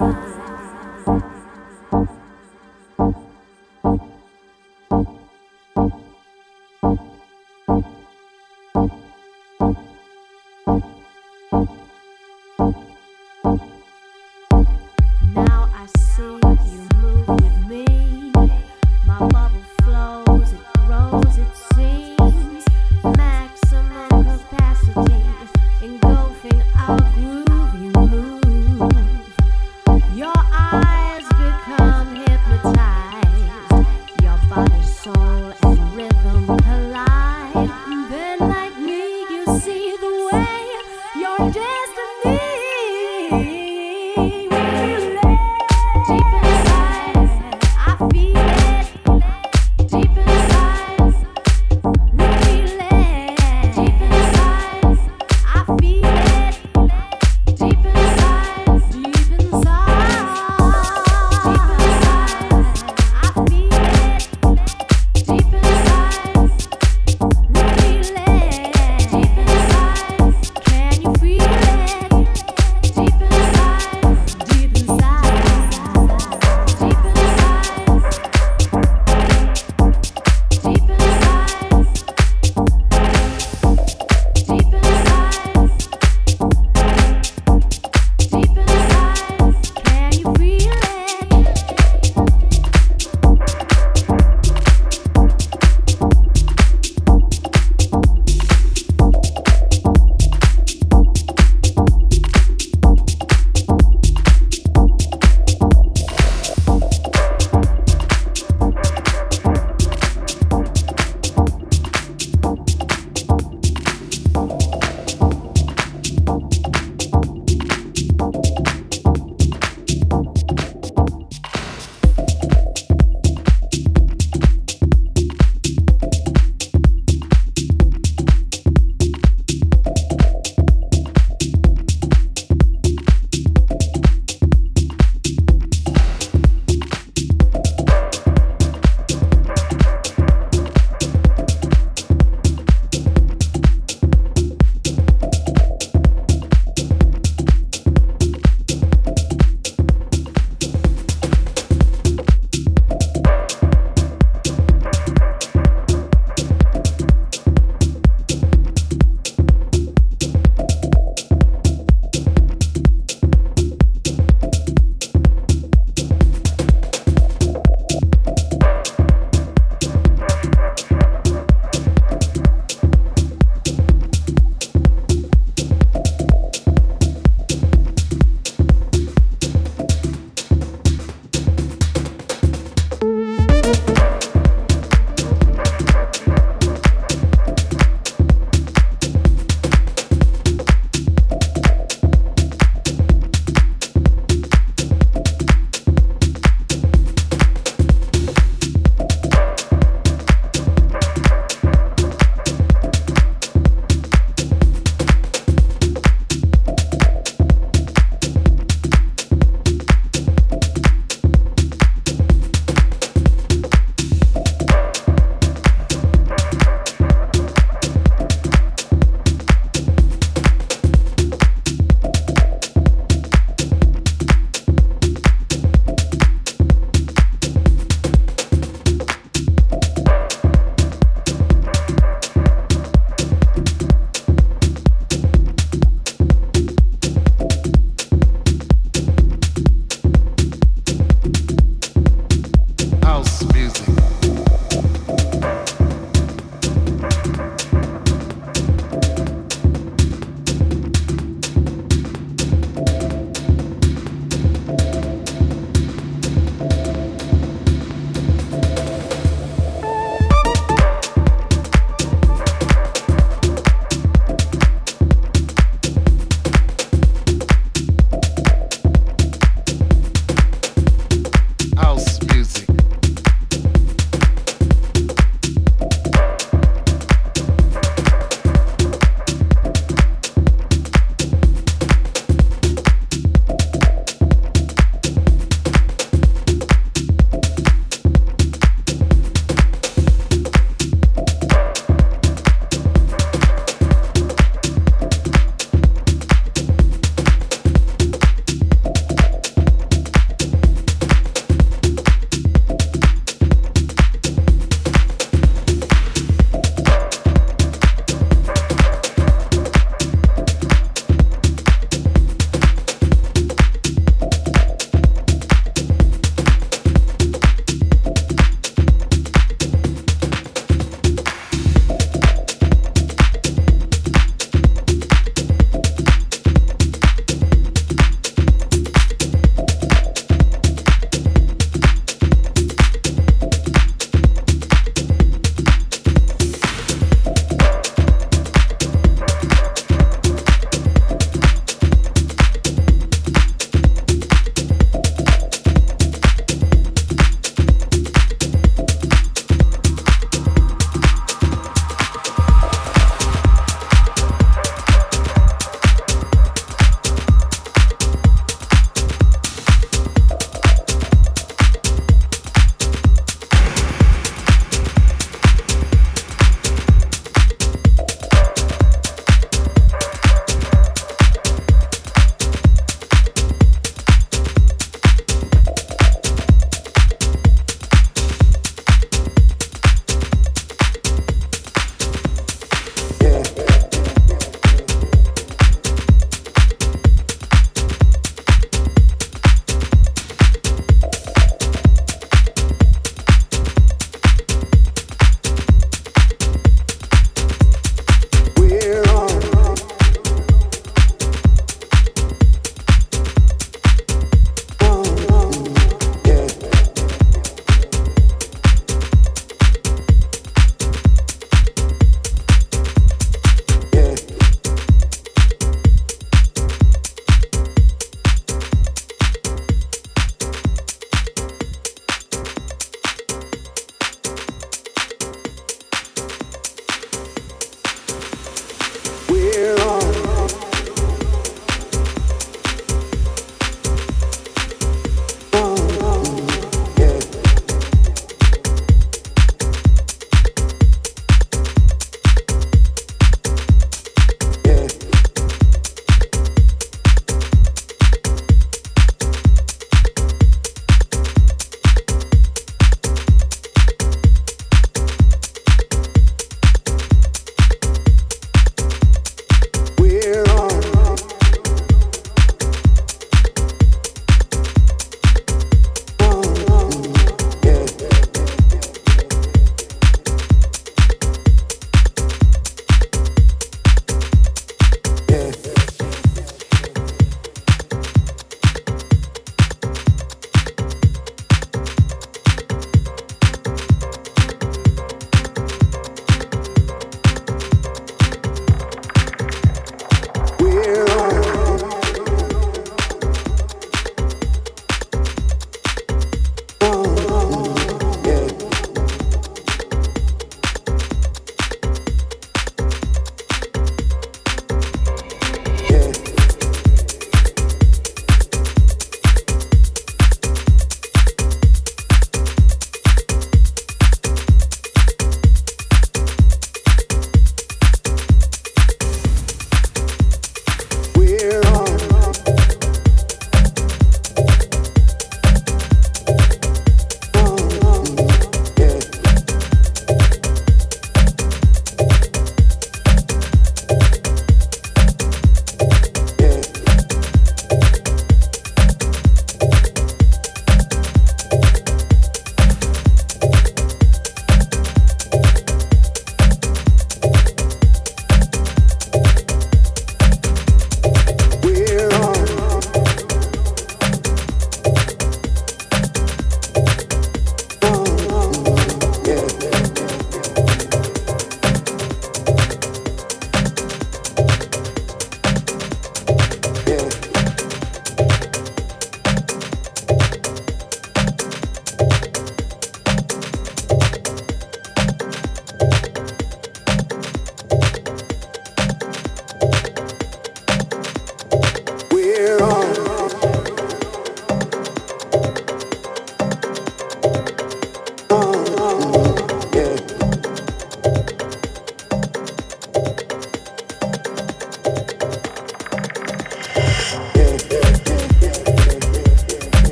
now.